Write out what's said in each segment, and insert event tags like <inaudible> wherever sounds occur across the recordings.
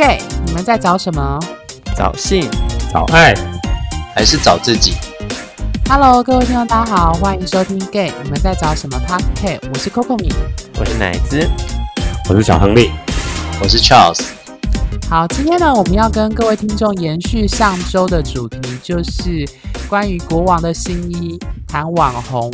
gay，你们在找什么？找性、找爱，还是找自己？Hello，各位听众，大家好，欢迎收听 gay，你们在找什么？Podcast，我是 Coco 米，我是奶子，我是小亨利，我是 Charles。好，今天呢，我们要跟各位听众延续上周的主题，就是关于国王的新衣，谈网红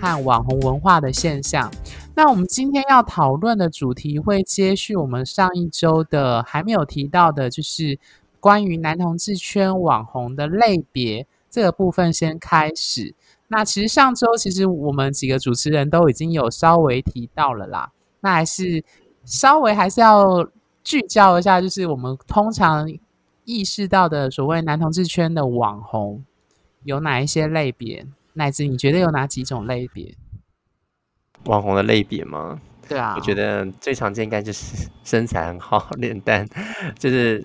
和网红文化的现象。那我们今天要讨论的主题会接续我们上一周的还没有提到的，就是关于男同志圈网红的类别这个部分先开始。那其实上周其实我们几个主持人都已经有稍微提到了啦，那还是稍微还是要聚焦一下，就是我们通常意识到的所谓男同志圈的网红有哪一些类别？乃至你觉得有哪几种类别？网红的类别吗？对啊，我觉得最常见应该就是 <laughs> 身材很好、脸蛋 <laughs> 就是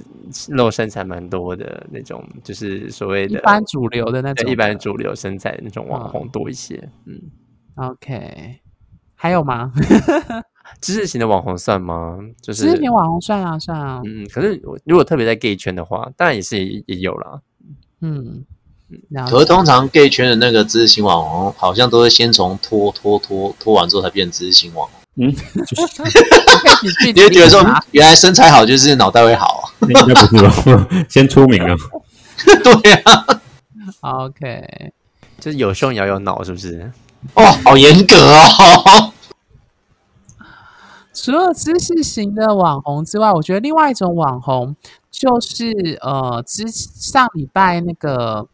露身材蛮多的那种，就是所谓的一般主流的那种，一般主流身材的那种网红多一些。嗯，嗯，OK，还有吗？<laughs> 知识型的网红算吗？就是知识型网红算啊，算啊。嗯，可是如果特别在 gay 圈的话，当然也是也，也有啦。嗯。可是通常 gay 圈的那个知识型网红，好像都是先从脱脱脱脱完之后才变知识型网红。嗯，<laughs> 你会觉得说，<laughs> 原来身材好就是脑袋会好？应该不是吧？先出名啊。<laughs> 对呀、啊。OK，就是有胸也要有脑，是不是？哦，好严格哦。除了知识型的网红之外，我觉得另外一种网红就是呃，之上礼拜那个。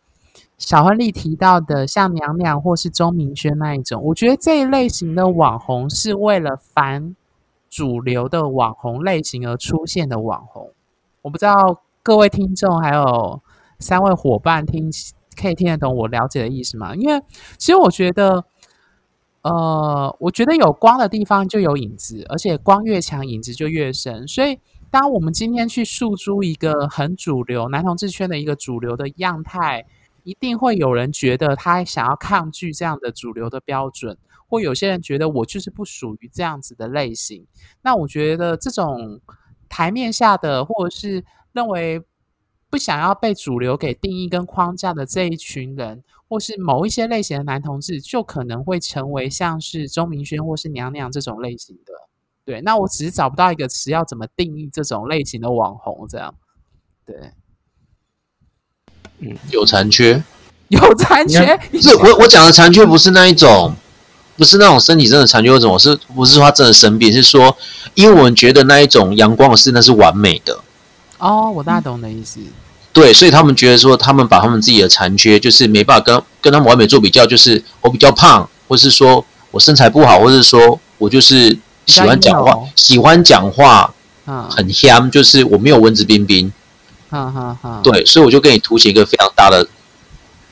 小亨利提到的像娘娘或是钟明轩那一种，我觉得这一类型的网红是为了反主流的网红类型而出现的网红。我不知道各位听众还有三位伙伴听可以听得懂我了解的意思吗？因为其实我觉得，呃，我觉得有光的地方就有影子，而且光越强，影子就越深。所以，当我们今天去诉诸一个很主流男同志圈的一个主流的样态。一定会有人觉得他想要抗拒这样的主流的标准，或有些人觉得我就是不属于这样子的类型。那我觉得这种台面下的，或者是认为不想要被主流给定义跟框架的这一群人，或是某一些类型的男同志，就可能会成为像是钟明轩或是娘娘这种类型的。对，那我只是找不到一个词要怎么定义这种类型的网红，这样对。嗯，有残缺，有残缺。不是我，我讲的残缺不是那一种，不是那种身体真的残缺，或者我是不是说他真的生病？是说，因为我们觉得那一种阳光的是那是完美的。哦，我大概懂的意思。对，所以他们觉得说，他们把他们自己的残缺，就是没办法跟跟他们完美做比较，就是我比较胖，或是说我身材不好，或是说我就是喜欢讲话，喜欢讲话，嗯，很香，就是我没有文质彬彬。哈哈哈。对，所以我就跟你凸显一个非常大的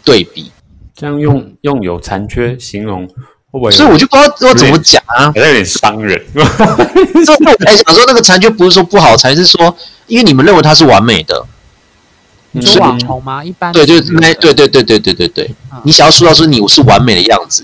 对比。这样用用有残缺形容，会不会？所以我就不知道要怎么讲啊。给他有点伤人。哈。<laughs> 所以我才想说那个残缺不是说不好，才是说因为你们认为它是完美的。你说网红吗？一般。对，就是那，对对对对对对对。你想要塑造出你我是完美的样子。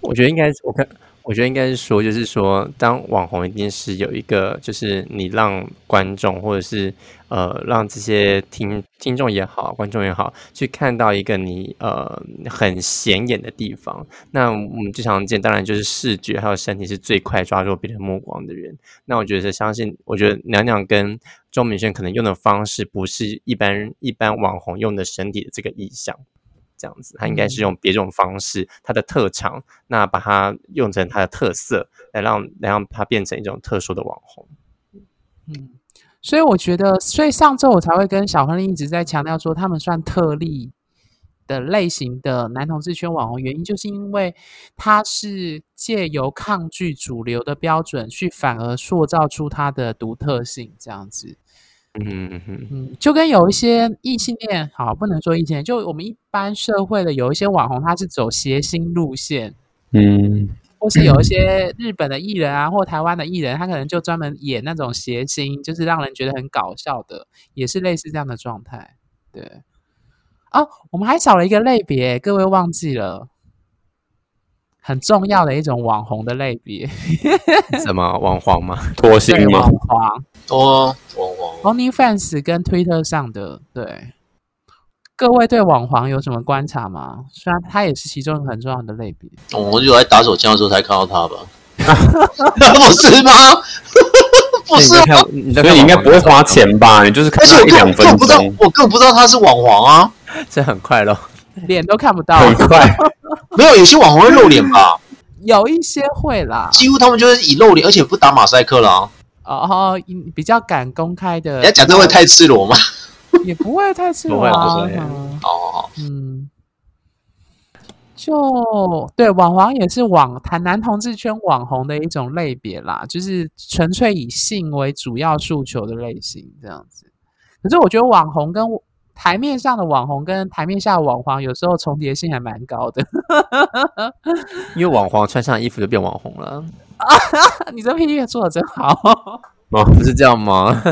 我觉得应该是，我看。我觉得应该是说，就是说，当网红一定是有一个，就是你让观众或者是呃，让这些听听众也好，观众也好，去看到一个你呃很显眼的地方。那我们最常见，当然就是视觉还有身体是最快抓住别人目光的人。那我觉得相信，我觉得娘娘跟钟明轩可能用的方式，不是一般一般网红用的身体的这个意象。这样子，他应该是用别种方式，他的特长，那把它用成他的特色，来让来让他变成一种特殊的网红。嗯，所以我觉得，所以上周我才会跟小亨利一直在强调说，他们算特例的类型的男同志圈网红，原因就是因为他是借由抗拒主流的标准，去反而塑造出他的独特性，这样子。嗯嗯嗯嗯，就跟有一些异性恋，好，不能说异性恋，就我们一般社会的有一些网红，他是走谐星路线，嗯，或是有一些日本的艺人啊，或台湾的艺人，他可能就专门演那种谐星，就是让人觉得很搞笑的，也是类似这样的状态。对，哦，我们还少了一个类别，各位忘记了，很重要的一种网红的类别，<laughs> 什么网黄吗？脱星吗？网黄，脱网黄。OnlyFans 跟 Twitter 上的，对。各位对网黄有什么观察吗？虽然他也是其中一个很重要的类别。我有在打手枪的时候才看到他吧？<laughs> <laughs> 不是吗？<laughs> 不是啊，所以你应该不会花钱吧？你就是看一两分钟。我更不知道他是网黄啊，这很快咯，脸都看不到，很快。没有，有些网红会露脸吧？有一些会啦，几乎他们就是以露脸，而且不打马赛克啦。哦，比较敢公开的。人家讲这会太赤裸吗？也不会太赤裸啊。哦，嗯，就对，网黄也是网谈男同志圈网红的一种类别啦，就是纯粹以性为主要诉求的类型这样子。可是我觉得网红跟台面上的网红跟台面下的网黄有时候重叠性还蛮高的，因为网黄穿上衣服就变网红了。<laughs> 你这 PPT 做的真好，<laughs> 哦，不是这样吗？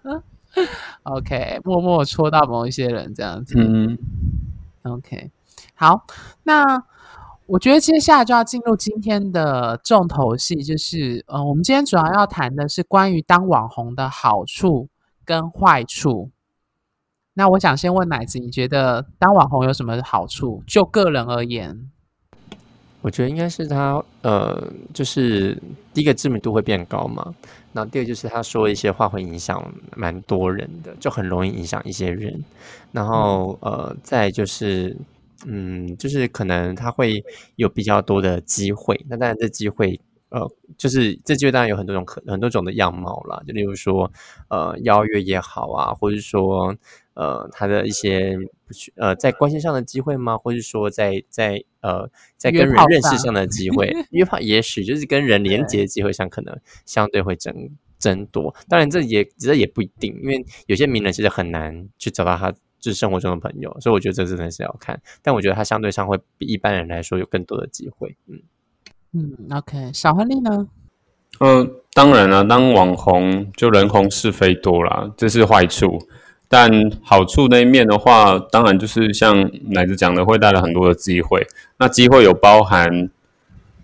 <laughs> OK，默默戳到某一些人这样子。嗯，OK，好，那我觉得接下来就要进入今天的重头戏，就是呃，我们今天主要要谈的是关于当网红的好处跟坏处。那我想先问奶子，你觉得当网红有什么好处？就个人而言，我觉得应该是他呃，就是第一个知名度会变高嘛。那第二就是他说一些话会影响蛮多人的，就很容易影响一些人。然后呃，再就是嗯，就是可能他会有比较多的机会。那当然这机会呃，就是这机会当然有很多种可很多种的样貌啦，就例如说呃邀约也好啊，或者说呃他的一些呃在关系上的机会吗？或者说在在呃在跟人认识上的机会，<laughs> 约炮也许就是跟人连接的机会上可能相对会增增多。当然这也这也不一定，因为有些名人其实很难去找到他就是生活中的朋友，所以我觉得这真的是要看。但我觉得他相对上会比一般人来说有更多的机会。嗯嗯，OK，小亨利呢？嗯、呃，当然了、啊，当网红就人红是非多啦，这是坏处。但好处那一面的话，当然就是像奶子讲的，会带来很多的机会。那机会有包含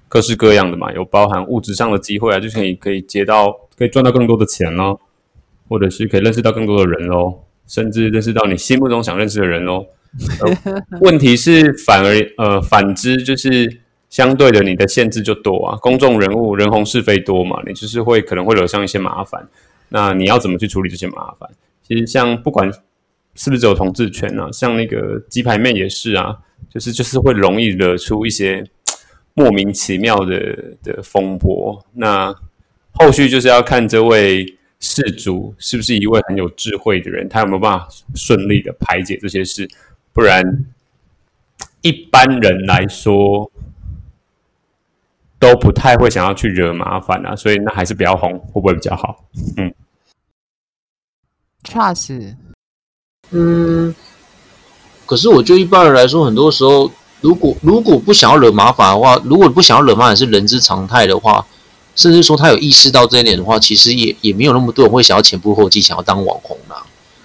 各式各样的嘛，有包含物质上的机会啊，就是你可以接到，可以赚到更多的钱咯，或者是可以认识到更多的人咯，甚至认识到你心目中想认识的人咯。<laughs> 呃、问题是反而呃反之，就是相对的你的限制就多啊。公众人物人红是非多嘛，你就是会可能会惹上一些麻烦。那你要怎么去处理这些麻烦？其实像不管是不是只有同志圈啊，像那个鸡排妹也是啊，就是就是会容易惹出一些莫名其妙的的风波。那后续就是要看这位事主是不是一位很有智慧的人，他有没有办法顺利的排解这些事，不然一般人来说都不太会想要去惹麻烦啊。所以那还是比较红，会不会比较好？嗯。Trust，嗯，可是我觉得一般人来说，很多时候，如果如果不想要惹麻烦的话，如果不想要惹麻烦是人之常态的话，甚至说他有意识到这一点的话，其实也也没有那么多人会想要前仆后继想要当网红啦。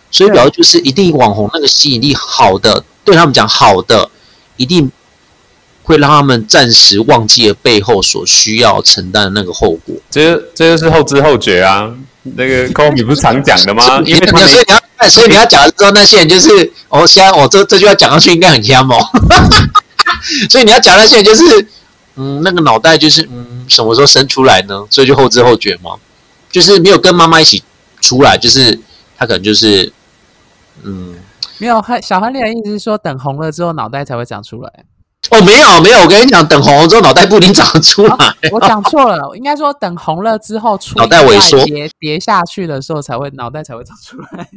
所以，主要就是一定网红那个吸引力好的，对他们讲好的，一定会让他们暂时忘记了背后所需要承担的那个后果。这这就是后知后觉啊。那个 Kobe 不是常讲的吗？<laughs> 因为所以你要，所以你要讲的时候，那些人就是，哦，现在我这这句话讲上去应该很香哦。<laughs> 所以你要讲那些人就是，嗯，那个脑袋就是，嗯，什么时候生出来呢？所以就后知后觉嘛，就是没有跟妈妈一起出来，就是他可能就是，嗯，没有。小亨利的意思是说，等红了之后，脑袋才会长出来。哦，没有没有，我跟你讲，等红了之后脑袋不一定长得出来。啊、我讲错了，应该说等红了之后出，脑袋萎缩跌跌下去的时候才会脑袋才会长出来。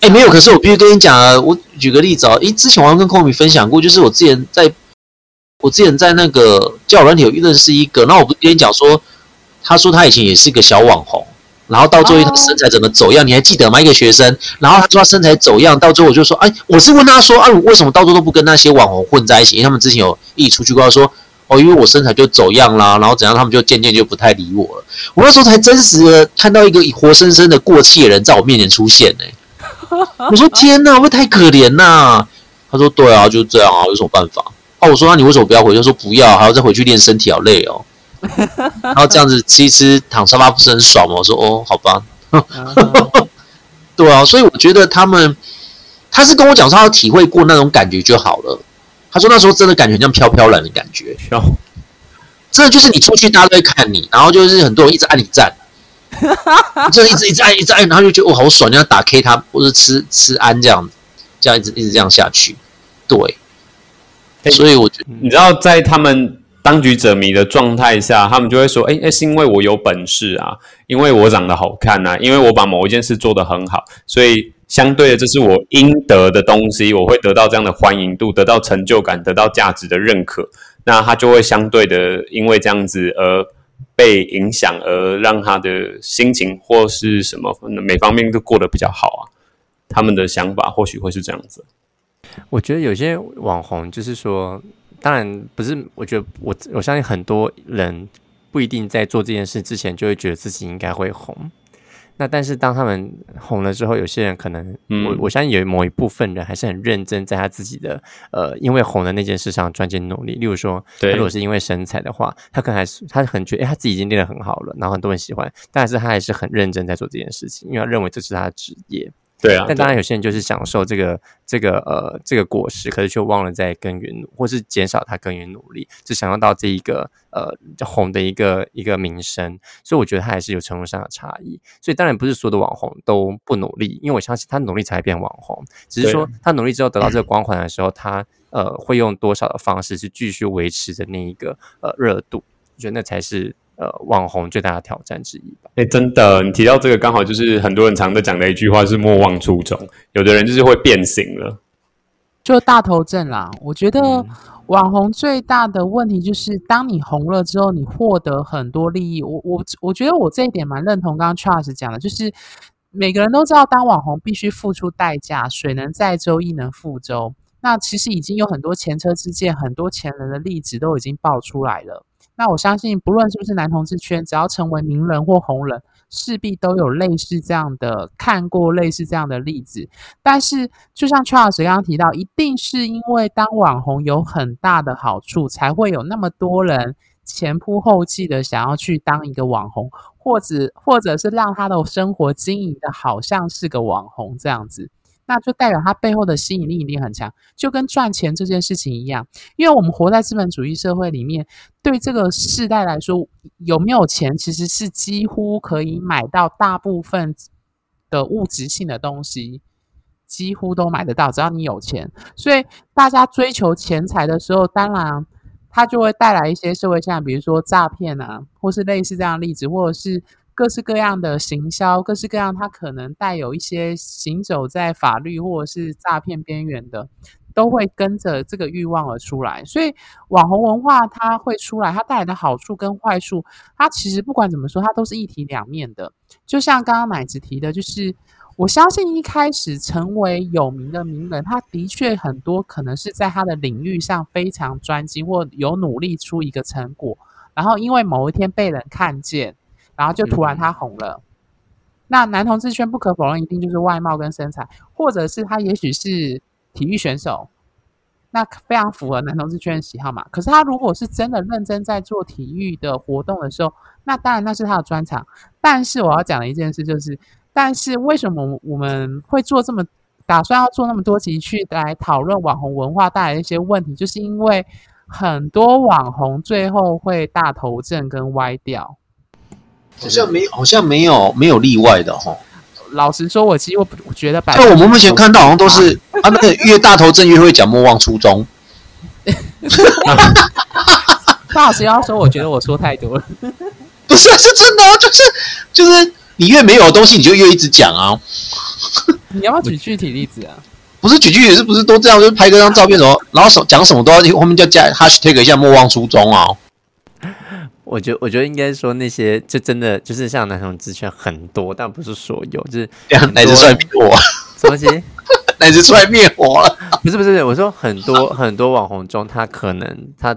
哎，没有，可是我必须跟你讲啊，我举个例子啊，诶，之前我跟 Komi 分享过，就是我之前在，我之前在那个交友软体有认识一个，那我不是跟你讲说，他说他以前也是个小网红。然后到最后他身材怎么走样，oh. 你还记得吗？一个学生，然后他说他身材走样，到最后我就说，哎，我是问他说，啊，为什么到最后都不跟那些网红混在一起？因为他们之前有一起出去过，说，哦，因为我身材就走样啦，然后怎样，他们就渐渐就不太理我了。我那时候才真实的看到一个活生生的过气的人在我面前出现呢。<laughs> 我说天哪，会太可怜呐。他说对啊，就这样啊，有什么办法？哦，我说那你为什么不要回？他说不要，还要再回去练身体，好累哦。<laughs> 然后这样子吃一吃，躺沙发不是很爽吗？我说哦，好吧。<laughs> 对啊，所以我觉得他们，他是跟我讲说他体会过那种感觉就好了。他说那时候真的感觉像飘飘然的感觉，真的就是你出去大家都会看你，然后就是很多人一直按你赞，<laughs> 就一直一直按一直按，然后就觉得哦好爽，你要打 K 他或者吃吃安这样，这样一直一直这样下去，对。所以我觉得，你知道在他们。当局者迷的状态下，他们就会说：“哎、欸、哎，是因为我有本事啊，因为我长得好看啊，因为我把某一件事做得很好，所以相对的，这是我应得的东西，我会得到这样的欢迎度，得到成就感，得到价值的认可。那他就会相对的，因为这样子而被影响，而让他的心情或是什么每方面都过得比较好啊。他们的想法或许会是这样子。我觉得有些网红就是说。”当然不是，我觉得我我相信很多人不一定在做这件事之前就会觉得自己应该会红。那但是当他们红了之后，有些人可能，嗯、我我相信有某一部分人还是很认真在他自己的呃，因为红的那件事上专心努力。例如说，他如果是因为身材的话，他可能还是他很觉得，哎，他自己已经练得很好了，然后很多人喜欢，但是他还是很认真在做这件事情，因为他认为这是他的职业。对啊，但当然有些人就是享受这个这个呃这个果实，可是却忘了在耕耘，或是减少他耕耘努力，只想要到这一个呃红的一个一个名声，所以我觉得他还是有程度上的差异。所以当然不是所有的网红都不努力，因为我相信他努力才会变网红，只是说他努力之后得到这个光环的时候，他呃会用多少的方式去继续维持着那一个呃热度，我觉得那才是。呃，网红最大的挑战之一吧。哎、欸，真的，你提到这个，刚好就是很多人常在讲的一句话，是莫忘初衷。有的人就是会变形了，就大头症啦。我觉得网红最大的问题就是，当你红了之后，你获得很多利益。我我我觉得我这一点蛮认同刚刚 Charles 讲的，就是每个人都知道，当网红必须付出代价，水能载舟，亦能覆舟。那其实已经有很多前车之鉴，很多前人的例子都已经爆出来了。那我相信，不论是不是男同志圈，只要成为名人或红人，势必都有类似这样的看过类似这样的例子。但是，就像 Charles 刚刚提到，一定是因为当网红有很大的好处，才会有那么多人前仆后继的想要去当一个网红，或者或者是让他的生活经营的好像是个网红这样子。那就代表他背后的吸引力一定很强，就跟赚钱这件事情一样。因为我们活在资本主义社会里面，对这个世代来说，有没有钱其实是几乎可以买到大部分的物质性的东西，几乎都买得到，只要你有钱。所以大家追求钱财的时候，当然它就会带来一些社会现象，比如说诈骗啊，或是类似这样的例子，或者是。各式各样的行销，各式各样，它可能带有一些行走在法律或者是诈骗边缘的，都会跟着这个欲望而出来。所以网红文化它会出来，它带来的好处跟坏处，它其实不管怎么说，它都是一体两面的。就像刚刚奶子提的，就是我相信一开始成为有名的名人，他的确很多可能是在他的领域上非常专精，或有努力出一个成果，然后因为某一天被人看见。然后就突然他红了，那男同志圈不可否认一定就是外貌跟身材，或者是他也许是体育选手，那非常符合男同志圈的喜好嘛。可是他如果是真的认真在做体育的活动的时候，那当然那是他的专长。但是我要讲的一件事就是，但是为什么我们会做这么打算要做那么多集去来讨论网红文化带来的一些问题，就是因为很多网红最后会大头症跟歪掉。好像没有，好像没有没有例外的哈。老实说，我其实我我觉得，但我们目前看到好像都是啊，那个越大头症越会讲莫忘初衷。范老师要说，我觉得我说太多了。<laughs> 不是，是真的，就是就是你越没有的东西，你就越一直讲啊。你要不要举具体例子啊？不是举具体，是不是都这样？就是拍个张照片什么，然后什讲什么都要后面就加 hashtag 一下莫忘初衷啊。我觉得，我觉得应该说那些就真的就是像男同志圈很多，但不是所有，就是 <laughs> 奶子出来灭火，什么东西？<laughs> 奶子出来灭火了？不是不是，我说很多很多网红中，他可能他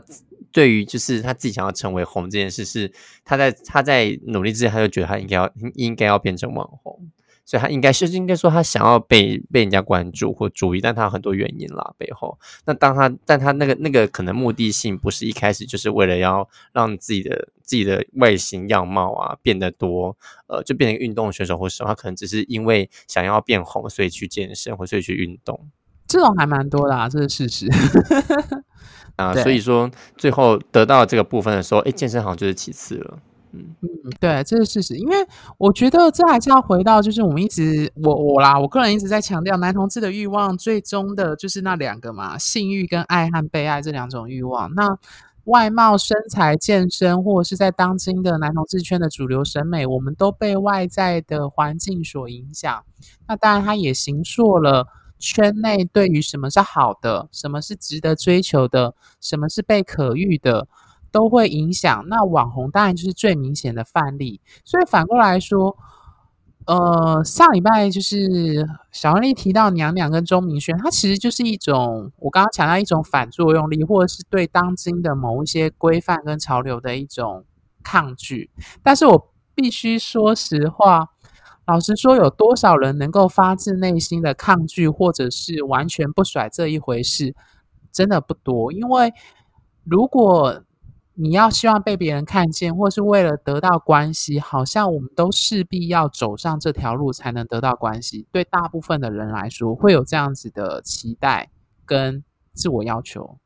对于就是他自己想要成为红这件事，是他在他在努力之前，他就觉得他应该要应该要变成网红，所以他应该是应该说他想要被被人家关注或注意，但他有很多原因啦背后。那当他但他那个那个可能目的性不是一开始就是为了要让自己的自己的外形样貌啊变得多，呃，就变成运动选手或什么，他可能只是因为想要变红，所以去健身或所以去运动。这种还蛮多的啊，这是事实。啊，<laughs> 所以说最后得到这个部分的时候，哎，健身好像就是其次了。嗯，对，这是事实。因为我觉得这还是要回到，就是我们一直我我啦，我个人一直在强调，男同志的欲望最终的就是那两个嘛，性欲跟爱和被爱这两种欲望。那外貌、身材、健身，或者是在当今的男同志圈的主流审美，我们都被外在的环境所影响。那当然，它也形塑了。圈内对于什么是好的，什么是值得追求的，什么是被可遇的，都会影响。那网红当然就是最明显的范例。所以反过来说，呃，上礼拜就是小亨利提到娘娘跟钟明轩，它其实就是一种我刚刚强调一种反作用力，或者是对当今的某一些规范跟潮流的一种抗拒。但是我必须说实话。老实说，有多少人能够发自内心的抗拒，或者是完全不甩这一回事，真的不多。因为如果你要希望被别人看见，或是为了得到关系，好像我们都势必要走上这条路才能得到关系。对大部分的人来说，会有这样子的期待跟自我要求。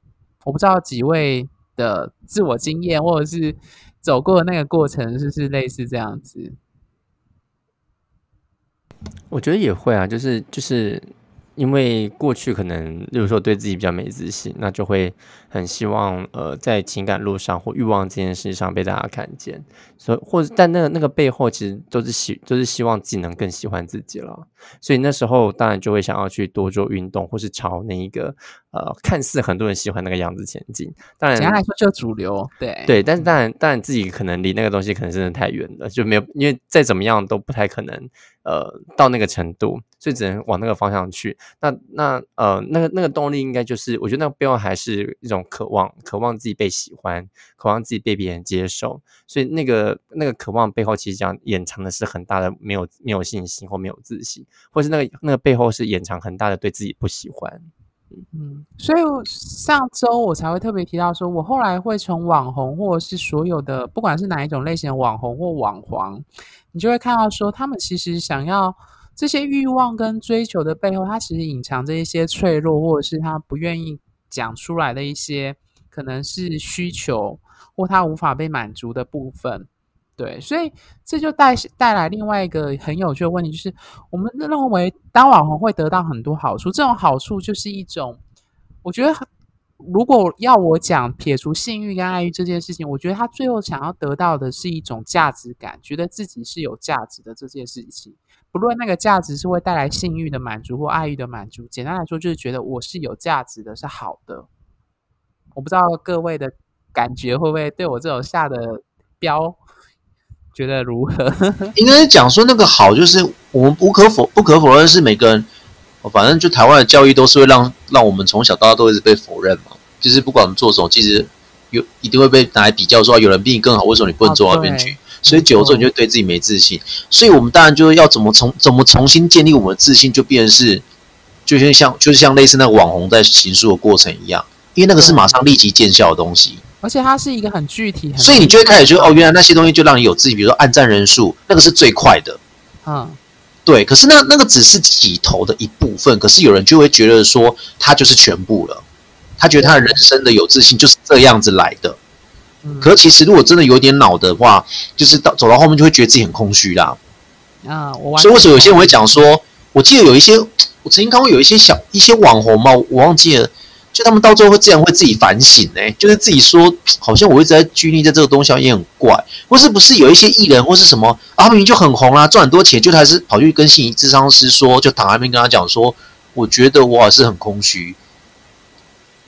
我不知道几位的自我经验，或者是走过的那个过程，是不是类似这样子？我觉得也会啊，就是就是因为过去可能，例如说对自己比较没自信，那就会很希望呃在情感路上或欲望这件事上被大家看见，所以或者但那个那个背后其实都是希都是希望自己能更喜欢自己了，所以那时候当然就会想要去多做运动，或是朝那一个。呃，看似很多人喜欢那个样子前进，当然简单来说就主流，对。对，但是当然，当然自己可能离那个东西可能真的太远了，就没有，因为再怎么样都不太可能，呃，到那个程度，所以只能往那个方向去。那那呃，那个那个动力应该就是，我觉得那个背后还是一种渴望，渴望自己被喜欢，渴望自己被别人接受。所以那个那个渴望背后，其实讲掩藏的是很大的没有没有信心或没有自信，或是那个那个背后是掩藏很大的对自己不喜欢。嗯，所以上周我才会特别提到说，我后来会从网红或者是所有的，不管是哪一种类型的网红或网黄，你就会看到说，他们其实想要这些欲望跟追求的背后，他其实隐藏着一些脆弱，或者是他不愿意讲出来的一些可能是需求，或他无法被满足的部分。对，所以这就带带来另外一个很有趣的问题，就是我们认为当网红会得到很多好处，这种好处就是一种，我觉得如果要我讲撇除性欲跟爱欲这件事情，我觉得他最后想要得到的是一种价值感，觉得自己是有价值的这件事情，不论那个价值是会带来性欲的满足或爱欲的满足，简单来说就是觉得我是有价值的，是好的。我不知道各位的感觉会不会对我这种下的标。觉得如何？<laughs> 应该讲说那个好，就是我们不可否不可否认是每个人，反正就台湾的教育都是会让让我们从小到大都一直被否认嘛。就是不管我们做什么，其实有一定会被拿来比较，说有人比你更好，为什么你不能做到那边去？所以久了之后你就对自己没自信。所以我们当然就是要怎么重怎么重新建立我们的自信，就变成是，就像像就是像类似那个网红在行述的过程一样，因为那个是马上立即见效的东西。而且它是一个很具体，所以你就会开始觉得哦，原来那些东西就让你有自己，比如说按赞人数，那个是最快的，嗯，对。可是那那个只是起头的一部分，可是有人就会觉得说，他就是全部了，他觉得他的人生的有自信就是这样子来的。嗯，可是其实如果真的有点脑的话，就是到走到后面就会觉得自己很空虚啦。啊，我所以为什么有些人会讲说，我记得有一些我曾经看过有一些小一些网红嘛，我忘记了。就他们到最后会这样，会自己反省呢、就是自己说，好像我一直在拘泥在这个东西上也很怪，或是不是有一些艺人或是什么，啊，明明就很红啦、啊，赚很多钱，就还是跑去跟心理咨商师说，就躺在那边跟他讲说，我觉得我还是很空虚。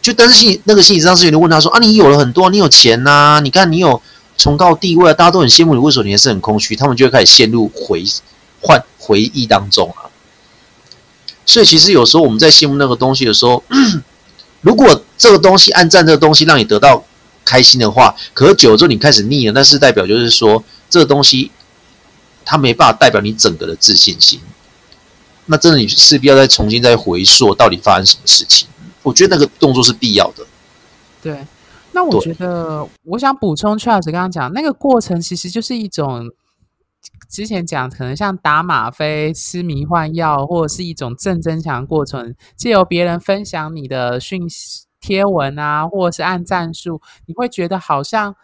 就但是心那个心理咨商师就问他说，啊，你有了很多，你有钱呐、你看你有崇高地位，大家都很羡慕你，为什么你还是很空虚？他们就会开始陷入回换回忆当中啊。所以其实有时候我们在羡慕那个东西的时候。如果这个东西按赞这个东西让你得到开心的话，可是久了之后你开始腻了，那是代表就是说这个东西它没办法代表你整个的自信心。那真的你势必要再重新再回溯到底发生什么事情。我觉得那个动作是必要的。对，那我觉得我想补充 Charles 刚刚讲那个过程，其实就是一种之前讲可能像打吗啡、吃迷幻药，或者是一种正增强过程，借由别人分享你的讯息。贴文啊，或者是按赞数，你会觉得好像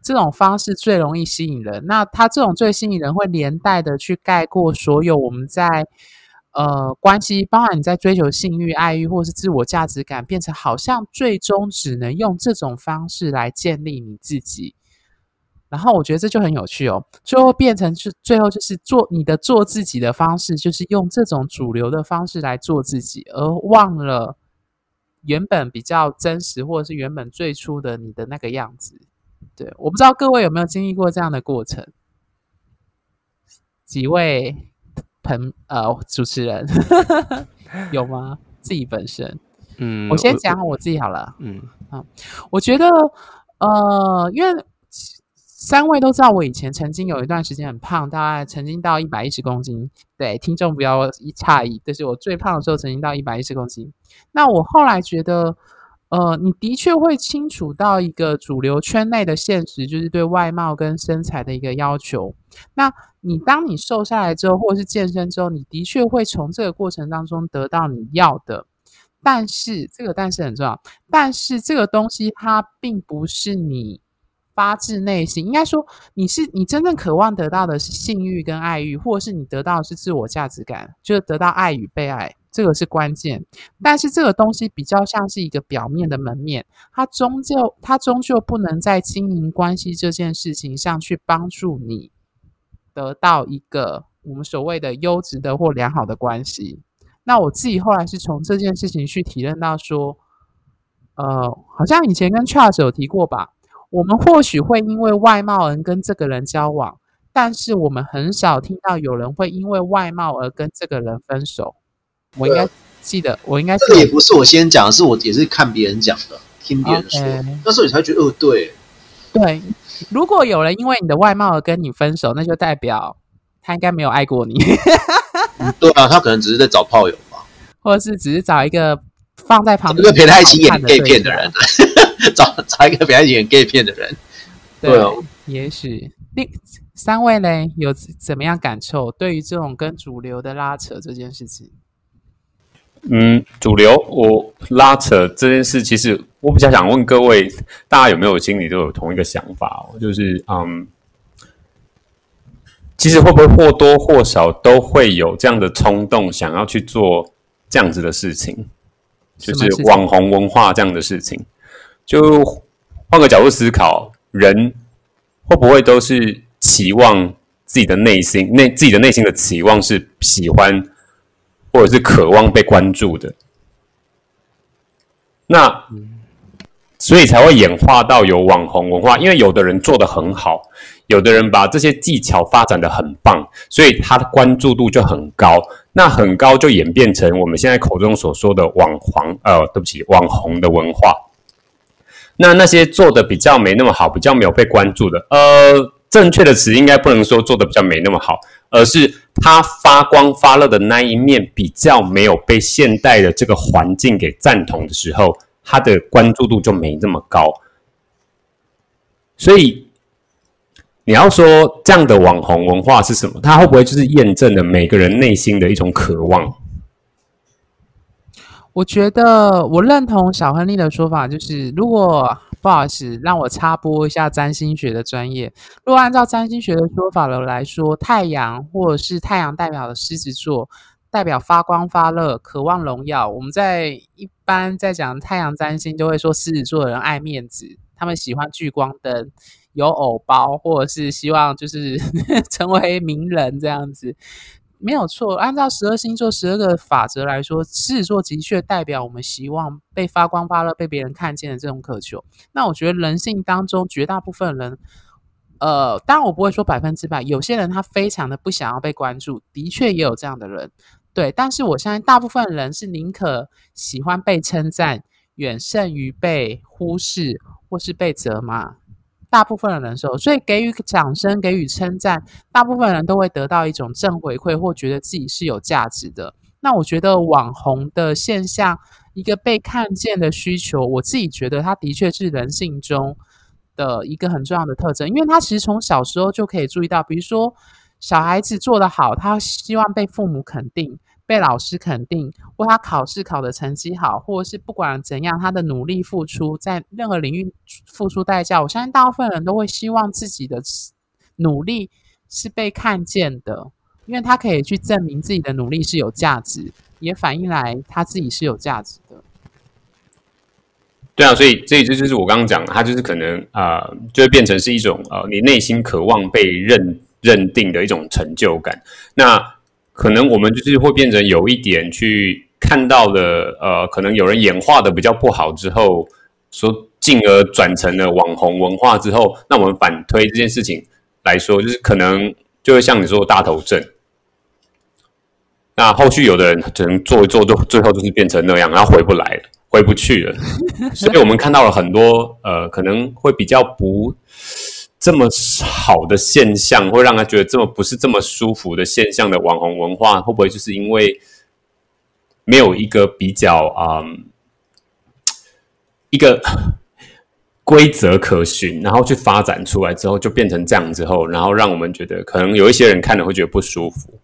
这种方式最容易吸引人。那他这种最吸引人，会连带的去盖过所有我们在呃关系，包含你在追求性欲、爱欲，或是自我价值感，变成好像最终只能用这种方式来建立你自己。然后我觉得这就很有趣哦，最后变成是最后就是做你的做自己的方式，就是用这种主流的方式来做自己，而忘了。原本比较真实，或者是原本最初的你的那个样子，对，我不知道各位有没有经历过这样的过程？几位朋呃主持人 <laughs> 有吗？自己本身，嗯，我先讲我自己好了，嗯啊，我觉得呃，因为。三位都知道，我以前曾经有一段时间很胖，大概曾经到一百一十公斤。对，听众不要一诧异，这是我最胖的时候，曾经到一百一十公斤。那我后来觉得，呃，你的确会清楚到一个主流圈内的现实，就是对外貌跟身材的一个要求。那你当你瘦下来之后，或者是健身之后，你的确会从这个过程当中得到你要的。但是这个但是很重要，但是这个东西它并不是你。发自内心，应该说你是你真正渴望得到的是性欲跟爱欲，或者是你得到的是自我价值感，就是得到爱与被爱，这个是关键。但是这个东西比较像是一个表面的门面，它终究它终究不能在经营关系这件事情上去帮助你得到一个我们所谓的优质的或良好的关系。那我自己后来是从这件事情去体认到说，呃，好像以前跟 Charles 有提过吧。我们或许会因为外貌而跟这个人交往，但是我们很少听到有人会因为外貌而跟这个人分手。我应该记得，我应该这个也不是我先讲，是我也是看别人讲的，听别人说，Okay. 那时候你才觉得哦，对对。如果有人因为你的外貌而跟你分手，那就代表他应该没有爱过你。对啊，他可能只是在找炮友吧，或者是只是找一个放在旁边，一个陪他一起演 gay 片的人。<laughs> 找 <laughs> 找一个比较演 gay 片的人，对哦，也许那三位呢，有怎么样感受？对于这种跟主流的拉扯这件事情，嗯，主流我拉扯这件事，其实我比较想问各位，大家有没有心里都有同一个想法哦？就是嗯，其实会不会或多或少都会有这样的冲动，想要去做这样子的事情，就是网红文化这样的事情。就换个角度思考，人会不会都是期望自己的内心，内自己的内心的期望是喜欢或者是渴望被关注的？那所以才会演化到有网红文化，因为有的人做得很好，有的人把这些技巧发展的很棒，所以他的关注度就很高。那很高就演变成我们现在口中所说的网黄，呃，对不起，网红的文化。那那些做的比较没那么好，比较没有被关注的，呃，正确的词应该不能说做的比较没那么好，而是它发光发热的那一面比较没有被现代的这个环境给赞同的时候，他的关注度就没那么高。所以你要说这样的网红文化是什么？它会不会就是验证了每个人内心的一种渴望？我觉得我认同小亨利的说法，就是如果不好意思，让我插播一下占星学的专业。如果按照占星学的说法了来说，太阳或者是太阳代表的狮子座，代表发光发热、渴望荣耀。我们在一般在讲太阳占星，就会说狮子座的人爱面子，他们喜欢聚光灯、有偶包，或者是希望就是 <laughs> 成为名人这样子。没有错，按照十二星座十二个法则来说，狮子座的确代表我们希望被发光发热、被别人看见的这种渴求。那我觉得人性当中绝大部分人，呃，当然我不会说百分之百，有些人他非常的不想要被关注，的确也有这样的人，对。但是我相信大部分人是宁可喜欢被称赞，远胜于被忽视或是被责骂。大部分的人受，所以给予掌声、给予称赞，大部分人都会得到一种正回馈，或觉得自己是有价值的。那我觉得网红的现象，一个被看见的需求，我自己觉得它的确是人性中的一个很重要的特征，因为他其实从小时候就可以注意到，比如说小孩子做得好，他希望被父母肯定。被老师肯定，或他考试考的成绩好，或者是不管怎样，他的努力付出，在任何领域付出代价，我相信大部分人都会希望自己的努力是被看见的，因为他可以去证明自己的努力是有价值，也反映来他自己是有价值的。对啊，所以这这就是我刚刚讲的，他就是可能啊、就会变成是一种呃，你内心渴望被认认定的一种成就感。那可能我们就是会变成有一点去看到的，呃，可能有人演化的比较不好之后，说进而转成了网红文化之后，那我们反推这件事情来说，就是可能就会像你说的大头症，那后续有的人只能做一做，就最后就是变成那样，然后回不来了，回不去了，<laughs> 所以我们看到了很多，呃，可能会比较不。这么好的现象，会让他觉得这么不是这么舒服的现象的网红文化，会不会就是因为没有一个比较嗯一个规则可循，然后去发展出来之后，就变成这样之后，然后让我们觉得可能有一些人看了会觉得不舒服。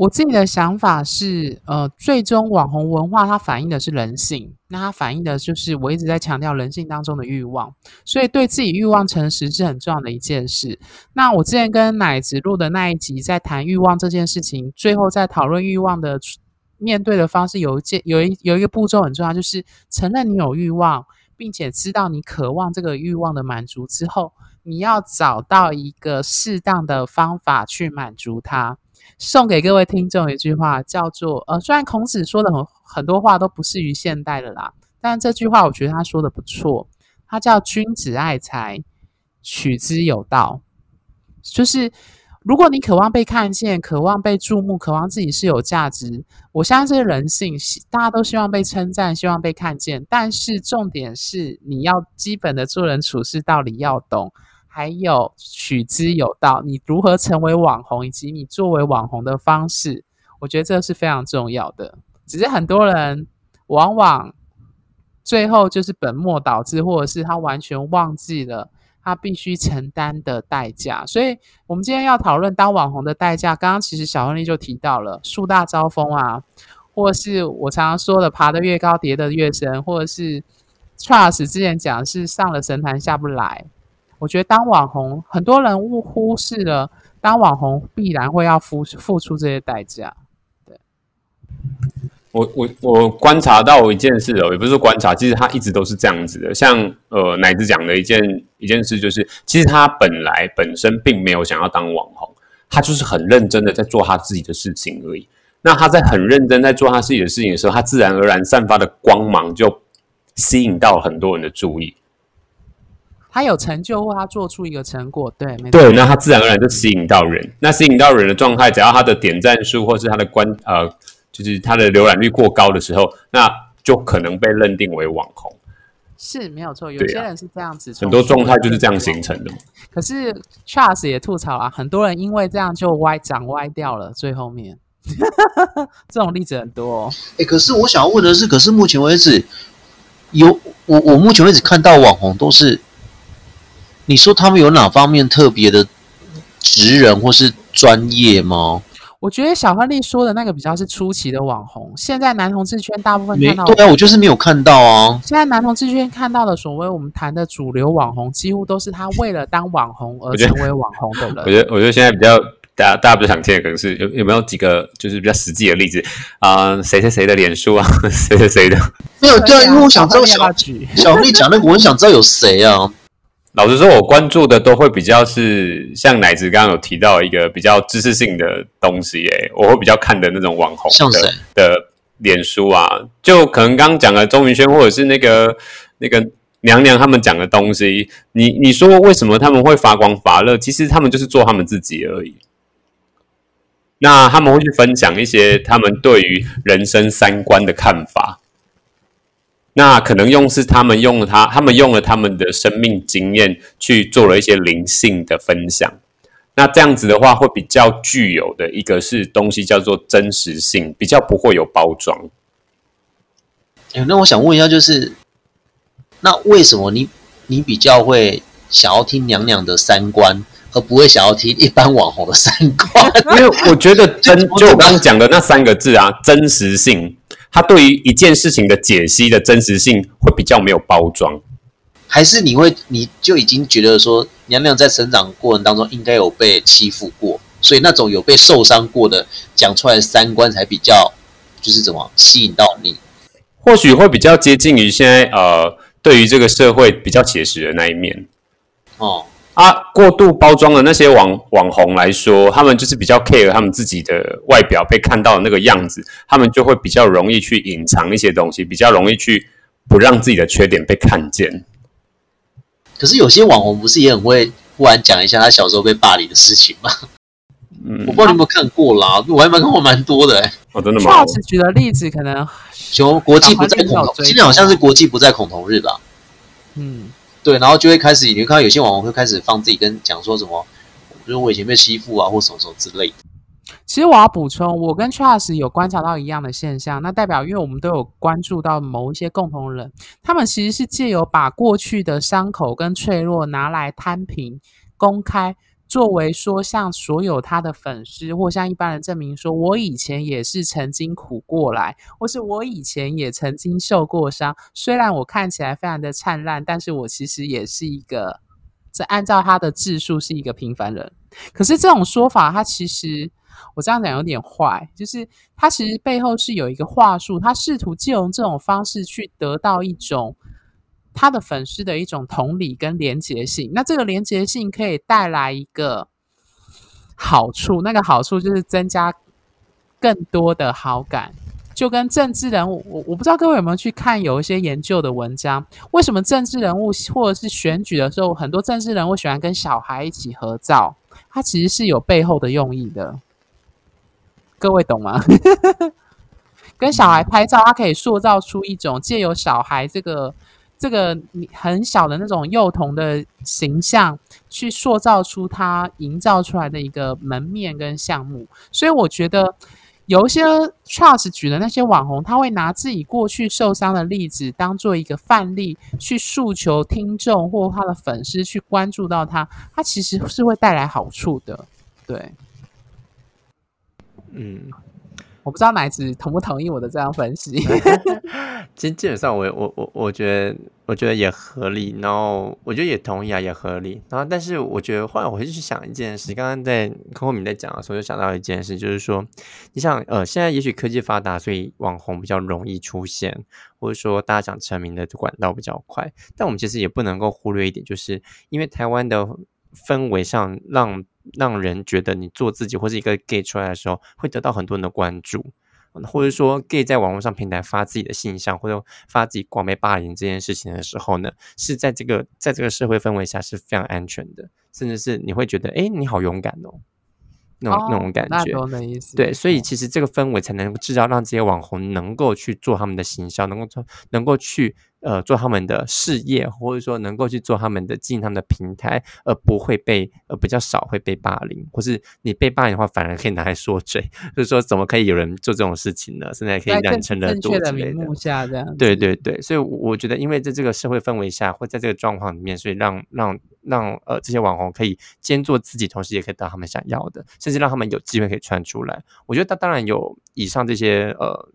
我自己的想法是，呃，最终网红文化它反映的是人性，那它反映的就是我一直在强调人性当中的欲望，所以对自己欲望诚实是很重要的一件事。那我之前跟奶子录的那一集在谈欲望这件事情，最后在讨论欲望的面对的方式，有一件有一有一个步骤很重要，就是承认你有欲望，并且知道你渴望这个欲望的满足之后，你要找到一个适当的方法去满足它。送给各位听众一句话，叫做：呃，虽然孔子说的很很多话都不适于现代的啦，但这句话我觉得他说的不错。他叫“君子爱财，取之有道”。就是如果你渴望被看见，渴望被注目，渴望自己是有价值，我相信这是人性，大家都希望被称赞，希望被看见。但是重点是，你要基本的做人处事道理要懂。还有取之有道，你如何成为网红，以及你作为网红的方式，我觉得这是非常重要的。只是很多人往往最后就是本末倒置，或者是他完全忘记了他必须承担的代价。所以，我们今天要讨论当网红的代价。刚刚其实小亨利就提到了树大招风啊，或者是我常常说的爬得越高跌得越深，或者是 Charles 之前讲是上了神坛下不来。我觉得当网红，很多人误忽视了当网红必然会要付付出这些代价。对，我我我观察到一件事哦，也不是说观察，其实他一直都是这样子的。像呃奶子讲的一件一件事，就是其实他本来本身并没有想要当网红，他就是很认真的在做他自己的事情而已。那他在很认真在做他自己的事情的时候，他自然而然散发的光芒就吸引到很多人的注意。他有成就，或他做出一个成果，对，没错。对，那他自然而然就吸引到人。那吸引到人的状态，只要他的点赞数或是他的关呃，就是他的浏览率过高的时候，那就可能被认定为网红。是没有错，有些人是这样子，很多状态就是这样形成的。可是 Charles 也吐槽啊，很多人因为这样就歪长歪掉了，最后面 <laughs> 这种例子很多哦。哎、欸，可是我想要问的是，可是目前为止有我我目前为止看到网红都是。你说他们有哪方面特别的职人或是专业吗？我觉得小亨利说的那个比较是初期的网红。现在男同志圈大部分看到，对啊，我就是没有看到啊。现在男同志圈看到的所谓我们谈的主流网红，几乎都是他为了当网红而成为网红的人。我觉得，我觉得现在比较大家大家比较想听的可能是有有没有几个就是比较实际的例子啊？谁谁谁的脸书啊？<laughs> 谁谁谁的？没有对啊，因为我想知道小小亨利讲那个，我很想知道有谁啊。老实说，我关注的都会比较是像奶子刚刚有提到一个比较知识性的东西，诶，我会比较看的那种网红的的脸书啊，就可能刚刚讲的钟明轩或者是那个那个娘娘他们讲的东西，你你说为什么他们会发光发热？其实他们就是做他们自己而已。那他们会去分享一些他们对于人生三观的看法。那可能用是他们用了他，他们用了他们的生命经验去做了一些灵性的分享。那这样子的话，会比较具有的一个是东西叫做真实性，比较不会有包装。哎，那我想问一下，就是那为什么你你比较会想要听娘娘的三观，而不会想要听一般网红的三观？因为我觉得真 <laughs> 就我刚刚讲的那三个字啊，真实性，它对于一件事情的解析的真实性会比较没有包装。还是你会，你就已经觉得说，娘娘在成长过程当中应该有被欺负过，所以那种有被受伤过的讲出来的三观才比较，就是怎么吸引到你？或许会比较接近于现在呃，对于这个社会比较写实的那一面。哦啊，过度包装的那些网网红来说，他们就是比较 care 他们自己的外表被看到的那个样子，他们就会比较容易去隐藏一些东西，比较容易去不让自己的缺点被看见。可是有些网红不是也很会忽然讲一下他小时候被霸凌的事情吗？嗯，我不知道你有没有看过啦，我还蛮看过蛮多的哎、欸。哦，真的吗？确实举的例子可能，就国际不在恐同，今天好像是国际不在恐同日吧？嗯，对，然后就会开始，你会看到有些网红会开始放自己跟讲说什么，就是我以前被欺负啊，或什么什么之类的。其实我要补充，我跟 Charles 有观察到一样的现象，那代表因为我们都有关注到某一些共同人，他们其实是借由把过去的伤口跟脆弱拿来摊平、公开，作为说向所有他的粉丝或向一般人证明说，我以前也是曾经苦过来，或是我以前也曾经受过伤，虽然我看起来非常的灿烂，但是我其实也是一个，这按照他的字数是一个平凡人。可是这种说法，他其实。我这样讲有点坏，就是他其实背后是有一个话术，他试图借用这种方式去得到一种他的粉丝的一种同理跟连结性。那这个连结性可以带来一个好处，那个好处就是增加更多的好感。就跟政治人物，我我不知道各位有没有去看有一些研究的文章，为什么政治人物或者是选举的时候，很多政治人物喜欢跟小孩一起合照？他其实是有背后的用意的。各位懂吗？<laughs> 跟小孩拍照，他可以塑造出一种借由小孩这个这个很小的那种幼童的形象，去塑造出他营造出来的一个门面跟项目。所以我觉得有一些 Charles 举的那些网红，他会拿自己过去受伤的例子当做一个范例，去诉求听众或他的粉丝去关注到他，他其实是会带来好处的，对。嗯，我不知道奶子同不同意我的这样分析。<laughs> 其实基本上我，我我我觉得我觉得也合理，然后我觉得也同意啊，也合理。然后，但是我觉得后来我会去想一件事，刚刚在柯厚敏在讲的时候，就想到一件事，就是说，你想呃，现在也许科技发达，所以网红比较容易出现，或者说大家想成名的管道比较快。但我们其实也不能够忽略一点，就是因为台湾的氛围上让。让人觉得你做自己或是一个 gay 出来的时候，会得到很多人的关注，或者说 gay 在网络上平台发自己的形象，或者发自己广被霸凌这件事情的时候呢，是在这个在这个社会氛围下是非常安全的，甚至是你会觉得，哎，你好勇敢哦。那种、哦、那种感觉，对，所以其实这个氛围才能制造让这些网红能够去做他们的行销，能够做，能够去呃做他们的事业，或者说能够去做他们的经营他们的平台，而不会被呃比较少会被霸凌，或是你被霸凌的话，反而可以拿来说嘴，就是说怎么可以有人做这种事情呢？现在可以染成的。对对对，所以我觉得，因为在这个社会氛围下，或在这个状况里面，所以让让。让呃这些网红可以兼做自己，同时也可以得到他们想要的，甚至让他们有机会可以穿出来。我觉得他当然有以上这些呃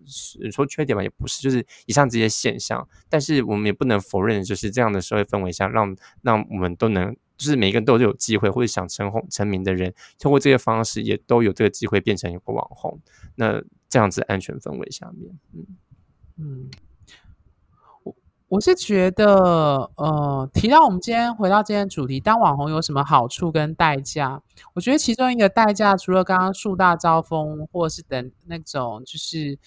说缺点吧，也不是，就是以上这些现象。但是我们也不能否认，就是这样的社会氛围下，让让我们都能，就是每一个人都有机会，或者想成红成名的人，通过这些方式也都有这个机会变成一个网红。那这样子安全氛围下面，嗯嗯。我是觉得，呃，提到我们今天回到今天主题，当网红有什么好处跟代价？我觉得其中一个代价，除了刚刚树大招风，或者是等那种，就是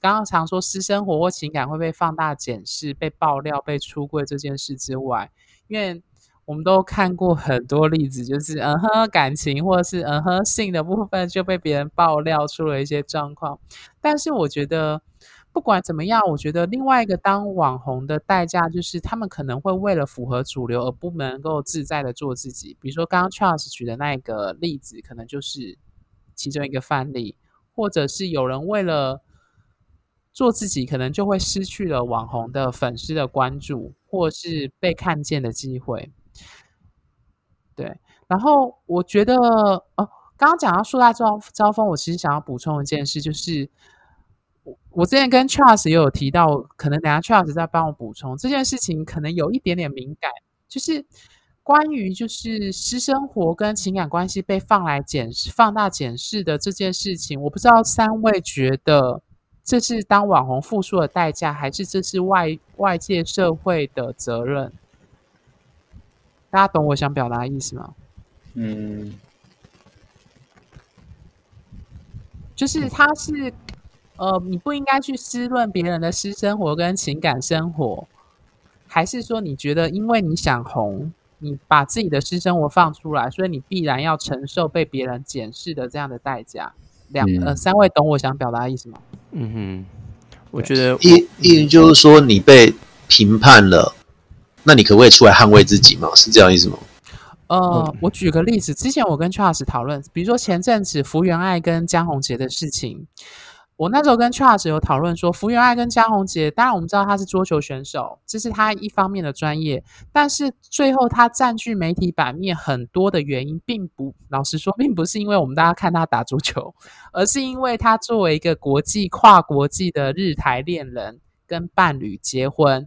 刚刚常说私生活或情感会被放大检视、被爆料、被出柜这件事之外，因为我们都看过很多例子，就是嗯哼感情或者是嗯哼性的部分就被别人爆料出了一些状况，但是我觉得。不管怎么样，我觉得另外一个当网红的代价就是他们可能会为了符合主流而不能够自在的做自己。比如说刚刚 Charles 举的那个例子，可能就是其中一个范例，或者是有人为了做自己，可能就会失去了网红的粉丝的关注，或是被看见的机会。对，然后我觉得哦，刚刚讲到树大招招风，我其实想要补充一件事，就是。我之前跟 Charles 也有提到，可能等下 Charles 再帮我补充这件事情，可能有一点点敏感，就是关于就是私生活跟情感关系被放来检视、放大检视的这件事情，我不知道三位觉得这是当网红付出的代价，还是这是外外界社会的责任？大家懂我想表达的意思吗？嗯，就是他是。呃，你不应该去私论别人的私生活跟情感生活，还是说你觉得因为你想红，你把自己的私生活放出来，所以你必然要承受被别人检视的这样的代价？两、嗯、呃，三位懂我想表达的意思吗？嗯哼，我觉得意意思就是说你被评判了，那你可不可以出来捍卫自己嘛？是这样意思吗？呃，嗯、我举个例子，之前我跟 Charles 讨论，比如说前阵子福原爱跟江宏杰的事情。我那时候跟 Charles 有讨论说，福原爱跟江宏杰，当然我们知道他是桌球选手，这是他一方面的专业，但是最后他占据媒体版面很多的原因，并不，老实说，并不是因为我们大家看他打足球，而是因为他作为一个国际跨国际的日台恋人跟伴侣结婚。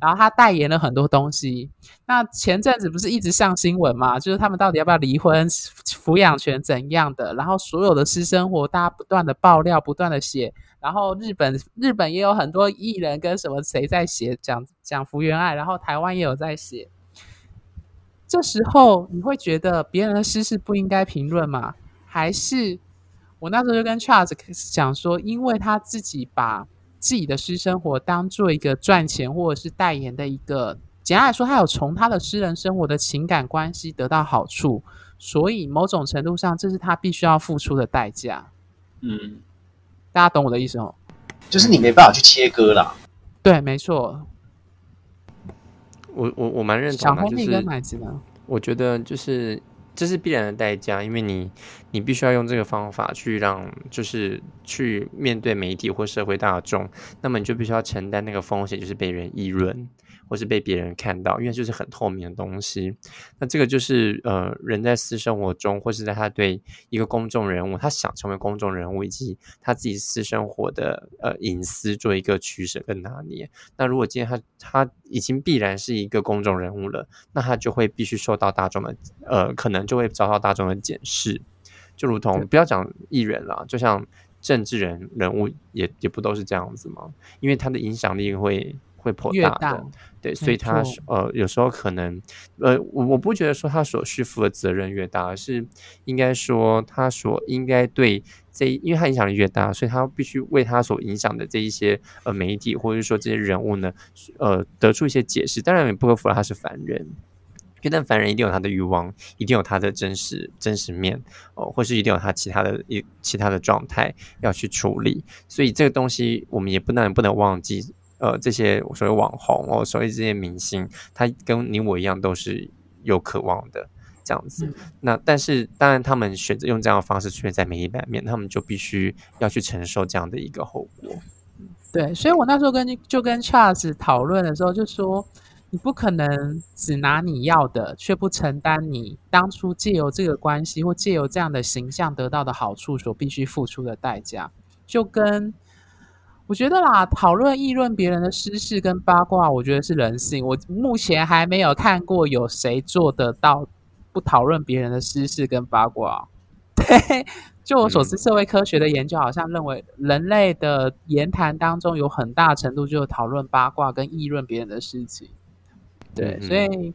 然后他代言了很多东西，那前阵子不是一直上新闻嘛？就是他们到底要不要离婚、抚养权怎样的？然后所有的私生活，大家不断的爆料，不断的写。然后日本日本也有很多艺人跟什么谁在写讲讲福原爱，然后台湾也有在写。这时候你会觉得别人的私事不应该评论吗？还是我那时候就跟 Charles 讲说，因为他自己把。自己的私生活当做一个赚钱或者是代言的一个，简单来说，他有从他的私人生活的情感关系得到好处，所以某种程度上，这是他必须要付出的代价。嗯，大家懂我的意思哦？就是你没办法去切割啦。对，没错。我我我蛮认同的，小红你跟奶子呢？我觉得就是。这是必然的代价，因为你，你必须要用这个方法去让，就是去面对媒体或社会大众，那么你就必须要承担那个风险，就是被人议论。或是被别人看到，因为就是很透明的东西。那这个就是呃，人在私生活中，或是在他对一个公众人物，他想成为公众人物，以及他自己私生活的呃隐私做一个取舍跟拿捏。那如果今天他他已经必然是一个公众人物了，那他就会必须受到大众的呃，可能就会遭到大众的检视。就如同不要讲艺人了，就像政治人人物也也不都是这样子吗？因为他的影响力会。会颇大的，大对，所以他呃有时候可能呃我我不觉得说他所需负的责任越大，而是应该说他所应该对这，因为他影响力越大，所以他必须为他所影响的这一些呃媒体或者说这些人物呢呃得出一些解释。当然也不可否认他是凡人，因为但凡人一定有他的欲望，一定有他的真实真实面哦、呃，或是一定有他其他的一其他的状态要去处理。所以这个东西我们也不能不能忘记。呃，这些所谓网红哦，所谓这些明星，他跟你我一样都是有渴望的这样子。嗯、那但是当然，他们选择用这样的方式出现在媒体版面，他们就必须要去承受这样的一个后果。对，所以我那时候跟就跟 Charles 讨论的时候，就说你不可能只拿你要的，却不承担你当初借由这个关系或借由这样的形象得到的好处所必须付出的代价，就跟。我觉得啦，讨论议论别人的私事跟八卦，我觉得是人性。我目前还没有看过有谁做得到不讨论别人的私事跟八卦。<laughs> 对，就我所知，社会科学的研究好像认为，人类的言谈当中有很大程度就是讨论八卦跟议论别人的事情。对，所以。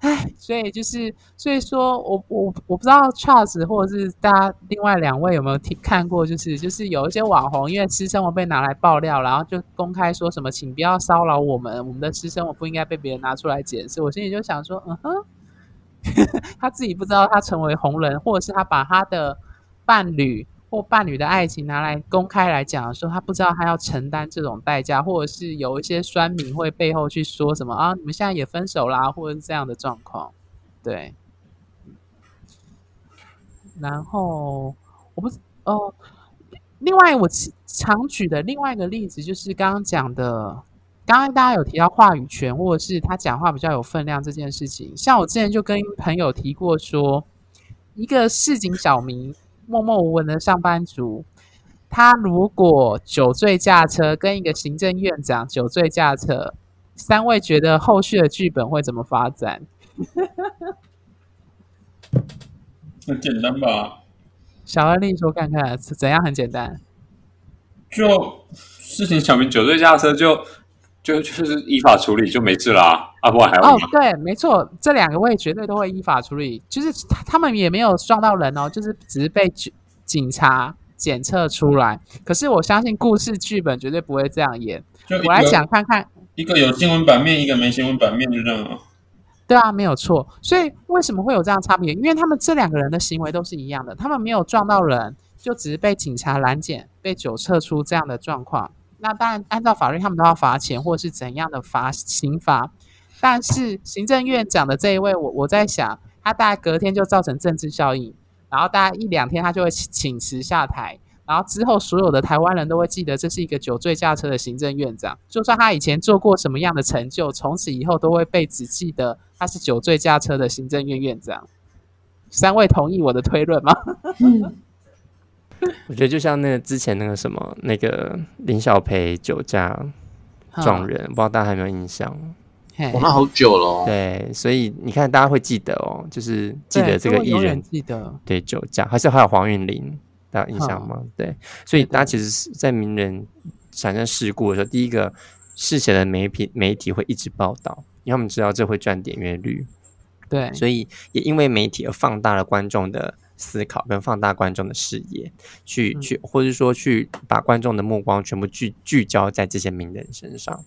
唉，所以就是，所以说我我我不知道 Charles 或者是大家另外两位有没有听看过，就是就是有一些网红因为私生活被拿来爆料，然后就公开说什么，请不要骚扰我们，我们的私生活不应该被别人拿出来解释。我心里就想说，嗯哼，<laughs> 他自己不知道他成为红人，或者是他把他的伴侣或伴侣的爱情拿来公开来讲的时候，他不知道他要承担这种代价，或者是有一些酸民会背后去说什么啊，你们现在也分手啦，或者是这样的状况，对。然后我不哦，另外我常举的另外一个例子就是刚刚讲的，刚刚大家有提到话语权，或者是他讲话比较有分量这件事情。像我之前就跟朋友提过说，一个市井小民。默默无闻的上班族，他如果酒醉驾车，跟一个行政院长酒醉驾车，三位觉得后续的剧本会怎么发展？<laughs> 很简单吧？小恩丽说看看怎样？很简单，就事情小明酒醉驾车就就就就是依法处理就没事啦。啊，不还有哦，对，没错，这两个位绝对都会依法处理，就是他们也没有撞到人哦，就是只是被警察检测出来。可是我相信故事剧本绝对不会这样演。我来讲看看，一个有新闻版面，一个没新闻版面，就这样。对啊，没有错。所以为什么会有这样差别？因为他们这两个人的行为都是一样的，他们没有撞到人，就只是被警察拦检，被酒测出这样的状况。那当然，按照法律，他们都要罚钱，或是怎样的罚刑罚。但是行政院长的这一位，我我在想，他大概隔天就造成政治效应，然后大概一两天他就会请辞下台，然后之后所有的台湾人都会记得这是一个酒醉驾车的行政院长，就算他以前做过什么样的成就，从此以后都会被只记得他是酒醉驾车的行政院院长。三位同意我的推论吗？<laughs> <laughs> 我觉得就像那个之前那个什么那个林小培酒驾撞人，不知道大家有没有印象？我那好久了，哦，对，所以你看，大家会记得哦，就是记得这个艺人，记得。对酒驾，还是还有黄韵玲，大家有印象吗？对，所以大家其实是在名人产生事故的时候，第一个事前的媒体媒体会一直报道，因为他们知道这会赚点阅率，对，所以也因为媒体而放大了观众的思考，跟放大观众的视野，去、嗯、去，或者说去把观众的目光全部聚聚焦在这些名人身上。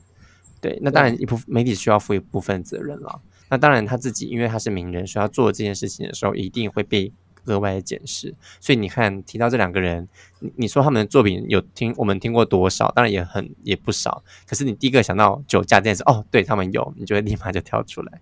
对，那当然一部媒体需要负一部分责任了。那当然他自己，因为他是名人，所以要做这件事情的时候，一定会被额外的检视。所以你看，提到这两个人，你你说他们的作品有听我们听过多少？当然也很也不少。可是你第一个想到酒驾这件事，哦，对他们有，你就会立马就跳出来。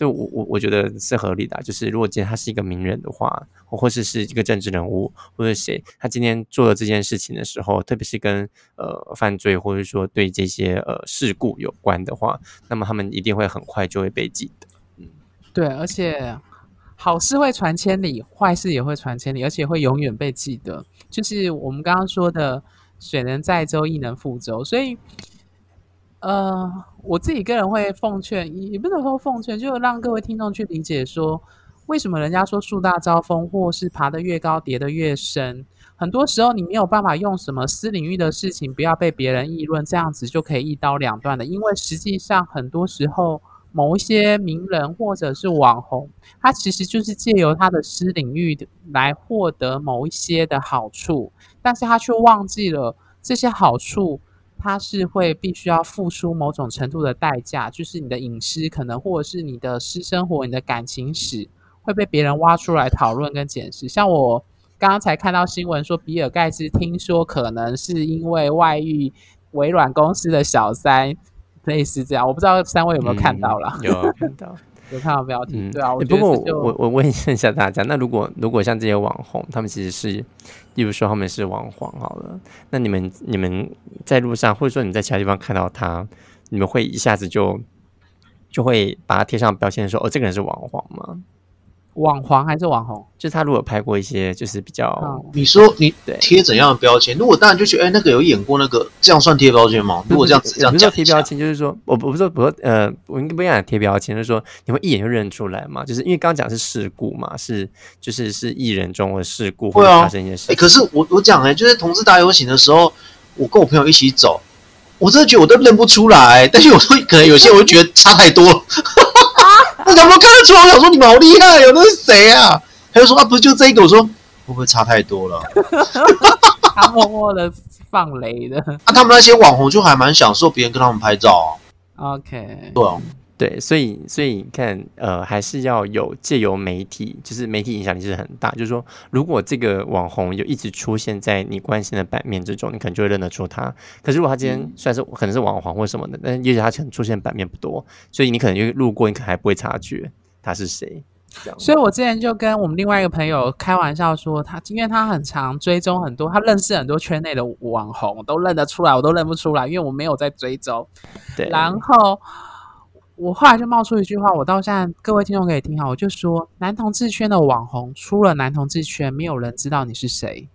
所以我，我我觉得是合理的。就是如果今天他是一个名人的话，或是是一个政治人物，或者谁，他今天做了这件事情的时候，特别是跟呃犯罪或者说对这些呃事故有关的话，那么他们一定会很快就会被记得。嗯，对，而且好事会传千里，坏事也会传千里，而且会永远被记得。就是我们刚刚说的“水能载舟，亦能覆舟”，所以。呃，我自己个人会奉劝，也不能说奉劝，就让各位听众去理解说，为什么人家说树大招风，或是爬得越高，跌得越深。很多时候你没有办法用什么私领域的事情，不要被别人议论，这样子就可以一刀两断的。因为实际上很多时候，某一些名人或者是网红，他其实就是借由他的私领域来获得某一些的好处，但是他却忘记了这些好处。他是会必须要付出某种程度的代价，就是你的隐私可能，或者是你的私生活、你的感情史会被别人挖出来讨论跟检视。像我刚刚才看到新闻说，比尔盖茨听说可能是因为外遇微软公司的小三，类似这样，我不知道三位有没有看到啦？嗯、有 <laughs> 看到。<laughs> 有看到标题，嗯、对啊。我不过我我问一下大家，那如果如果像这些网红，他们其实是，例如说他们是网红好了，那你们你们在路上，或者说你在其他地方看到他，你们会一下子就就会把他贴上标签说，哦，这个人是网红吗？网黄还是网红？就是他如果拍过一些，就是比较……哦、你说你贴怎样的标签？如果当然就觉得，哎，那个有演过那个，这样算贴标签吗？如果这样子，这样叫贴标签，就是说，我不不是不说，呃，我应该不应该贴标签，就是说，你会一眼就认出来嘛？就是因为刚刚讲的是事故嘛，是就是是艺人中的事故会发生一些事。哎，可是我我讲哎，就是同志大游行的时候，我跟我朋友一起走，我真的觉得我都认不出来，但是我说可能有些我会觉得差太多了。你怎么看得出来？我想说你们好厉害哦，那是谁啊？他就说啊，不是就这一个。我说会不会差太多了？<laughs> 他默默的放雷的。啊，他们那些网红就还蛮享受别人跟他们拍照啊。OK，对啊，对，所以所以你看，呃，还是要有借由媒体，就是媒体影响力是很大。就是说，如果这个网红有一直出现在你关心的版面之中，你可能就会认得出他。可是如果他今天虽然是可能是网红或什么的，但也许他可能出现版面不多，所以你可能就路过，你可能还不会察觉他是谁。所以我之前就跟我们另外一个朋友开玩笑说，他因为他很常追踪很多，他认识很多圈内的网红，都认得出来，我都认不出来，因为我没有在追踪。对，然后。我后来就冒出一句话，我到现在各位听众可以听好，我就说男同志圈的网红，除了男同志圈，没有人知道你是谁。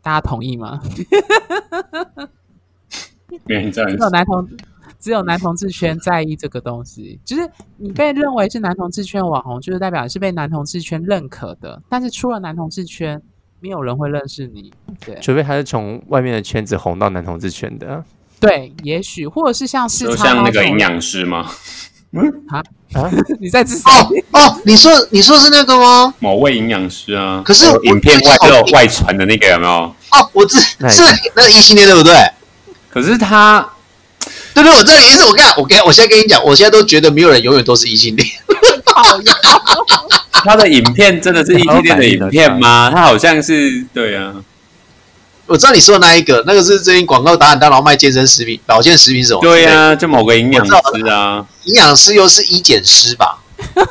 大家同意吗？<laughs> 只有男同，只有男同志圈在意这个东西。就是你被认为是男同志圈网红，就是代表你是被男同志圈认可的。但是出了男同志圈，没有人会认识你。对，除非他是从外面的圈子红到男同志圈的。对，也许或者是像是像那个营养师吗？嗯啊啊！你在自哦哦，你说你说是那个吗？某位营养师啊，可是影片外有外传的那个有没有？哦，我知是那个异性恋对不对？可是他，对对，我这里也是我跟你讲，我跟我现在跟你讲，我现在都觉得没有人永远都是异性恋。<laughs> 他的影片真的是异性恋的影片吗？他好像是对啊。我知道你说的那一个，那个是最近广告打很大，然后卖健身食品、保健食品什么？对呀、啊，就某个营养师啊，营养师又是医检师吧？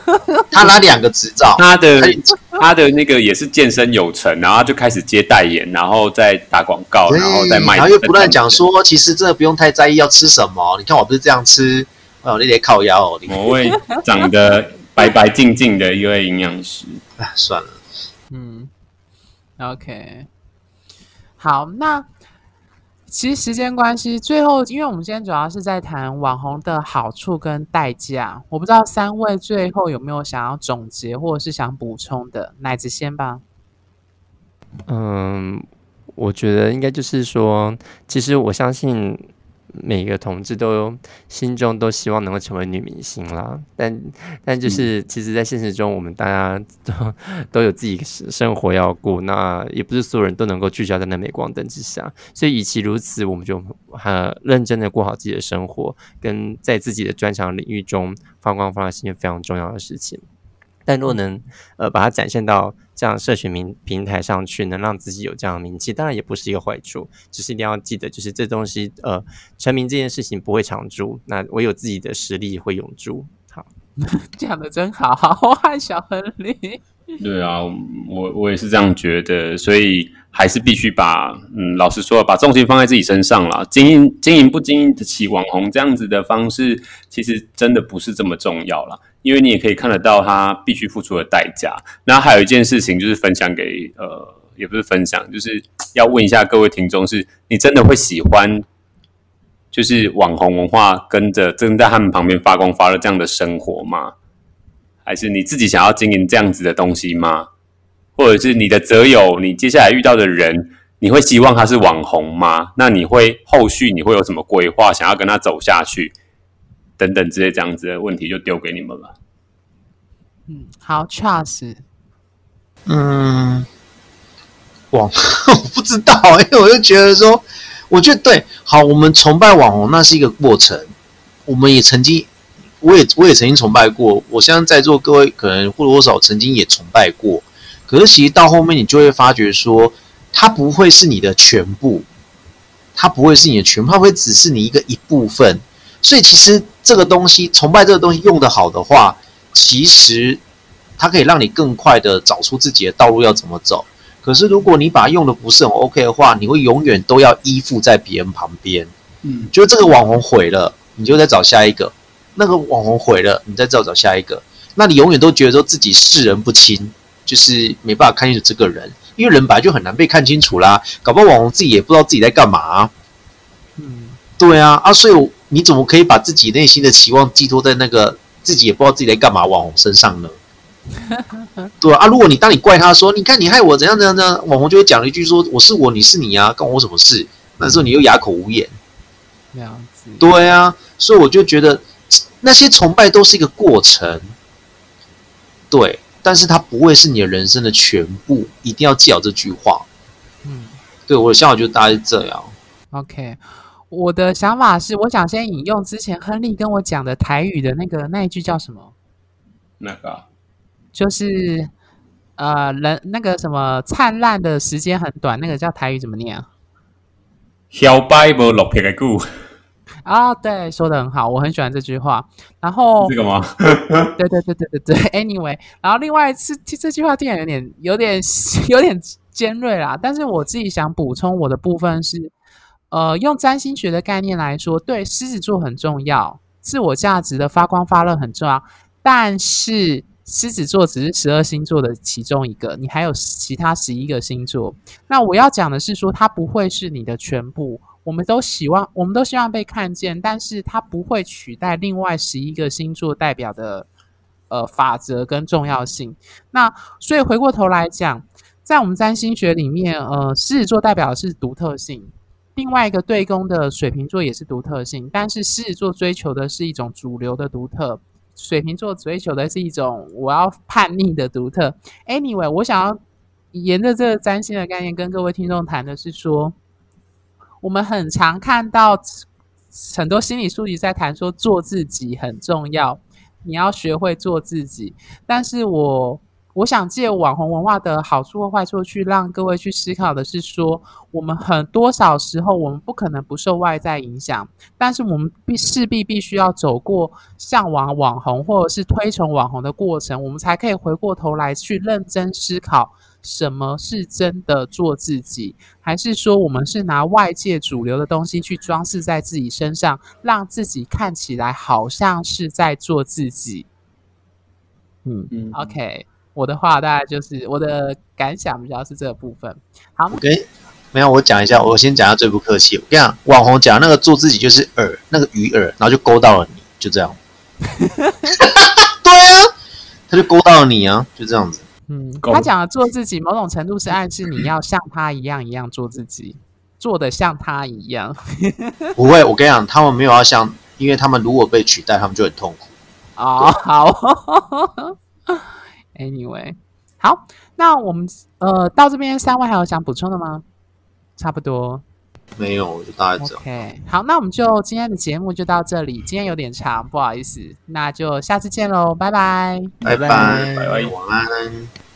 <laughs> 他拿两个执照，他的 <laughs> 他的那个也是健身有成，然后就开始接代言，然后再打广告，然后再卖，然后又不断讲说，其实真的不用太在意要吃什么。你看我不是这样吃，哦，那得靠腰哦。某位长得白白净净的一位营养师，哎，<laughs> 算了，嗯，OK。好，那其实时间关系，最后因为我们今天主要是在谈网红的好处跟代价，我不知道三位最后有没有想要总结或者是想补充的，奶子先吧。嗯，我觉得应该就是说，其实我相信。每个同志都心中都希望能够成为女明星啦，但但就是其实，在现实中，我们大家都 <laughs> 都有自己生活要过，那也不是所有人都能够聚焦在那镁光灯之下，所以与其如此，我们就很认真的过好自己的生活，跟在自己的专长领域中发光发热是一件非常重要的事情。但若能呃把它展现到这样社群平平台上去，能让自己有这样的名气，当然也不是一个坏处。只是一定要记得，就是这东西呃成名这件事情不会长驻，那唯有自己的实力会永驻。好，<laughs> 讲的真好，好爱小亨利。<laughs> 对啊，我我也是这样觉得，所以还是必须把嗯，老实说，把重心放在自己身上啦。经营经营不经营得起网红这样子的方式，其实真的不是这么重要啦。因为你也可以看得到他必须付出的代价。那还有一件事情就是分享给呃，也不是分享，就是要问一下各位听众：是你真的会喜欢，就是网红文化跟着正在他们旁边发光发热这样的生活吗？还是你自己想要经营这样子的东西吗？或者是你的择友，你接下来遇到的人，你会希望他是网红吗？那你会后续你会有什么规划，想要跟他走下去？等等之类这样子的问题就丢给你们了。嗯，好，Charles。嗯，网 <laughs> 我不知道，因为我就觉得说，我觉得对，好，我们崇拜网红那是一个过程，我们也曾经，我也我也曾经崇拜过，我相信在座各位可能或多或少曾经也崇拜过，可是其实到后面你就会发觉说，它不会是你的全部，它不会是你的全部，它会只是你一个一部分。所以其实这个东西，崇拜这个东西用得好的话，其实它可以让你更快的找出自己的道路要怎么走。可是如果你把它用的不是很 OK 的话，你会永远都要依附在别人旁边。嗯，就这个网红毁了，你就再找下一个；那个网红毁了，你再找找下一个。那你永远都觉得说自己世人不清，就是没办法看清楚这个人，因为人本来就很难被看清楚啦。搞不好网红自己也不知道自己在干嘛啊。嗯，对啊，啊，所以。你怎么可以把自己内心的期望寄托在那个自己也不知道自己在干嘛网红身上呢？<laughs> 对啊，啊，如果你当你怪他说，你看你害我怎样怎样怎样？网红就会讲了一句说，我是我，你是你啊，关我什么事？那时候你又哑口无言。这样子。对啊，所以我就觉得那些崇拜都是一个过程。对，但是它不会是你的人生的全部，一定要记好这句话。嗯，对，我的想法就大概是这样。OK。我的想法是，我想先引用之前亨利跟我讲的台语的那个那一句叫什么？那个就是呃，人那个什么灿烂的时间很短，那个叫台语怎么念啊？小白无落魄的久啊，对，说的很好，我很喜欢这句话。然后这个吗？对对对对对对。Anyway，然后另外一次这句话听起来有点有点 <laughs> 有点尖锐啦，但是我自己想补充我的部分是，呃，用占星学的概念来说，对，狮子座很重要，自我价值的发光发热很重要，但是狮子座只是十二星座的其中一个，你还有其他十一个星座。那我要讲的是说，它不会是你的全部。我们都希望，我们都希望被看见，但是它不会取代另外十一个星座代表的呃法则跟重要性。那所以回过头来讲，在我们占星学里面，呃，狮子座代表的是独特性，另外一个对宫的水瓶座也是独特性，但是狮子座追求的是一种主流的独特，水瓶座追求的是一种我要叛逆的独特。Anyway，我想要沿着这个占星的概念跟各位听众谈的是说。我们很常看到很多心理书籍在谈说做自己很重要，你要学会做自己。但是我我想借网红文化的好处或坏处去让各位去思考的是说，我们很多少时候我们不可能不受外在影响，但是我们必势必必须要走过向往网红或者是推崇网红的过程，我们才可以回过头来去认真思考。什么是真的做自己，还是说我们是拿外界主流的东西去装饰在自己身上，让自己看起来好像是在做自己？嗯嗯，OK，我的话大概就是我的感想比较是这个部分。好，OK，没有，我讲一下，我先讲一下最不客气。我跟你讲，网红讲那个做自己就是饵，那个鱼饵，然后就勾到了你，就这样。<laughs> <laughs> 对啊，他就勾到了你啊，就这样子。嗯，他讲的做自己，某种程度是暗示你要像他一样一样做自己，做的像他一样。<laughs> 不会，我跟你讲，他们没有要像，因为他们如果被取代，他们就很痛苦。哦，好。Anyway，好，那我们呃到这边三位还有想补充的吗？差不多。没有，我就大概这样。OK，好，那我们就今天的节目就到这里。今天有点长，不好意思，那就下次见喽，拜拜，拜拜，拜拜，晚安。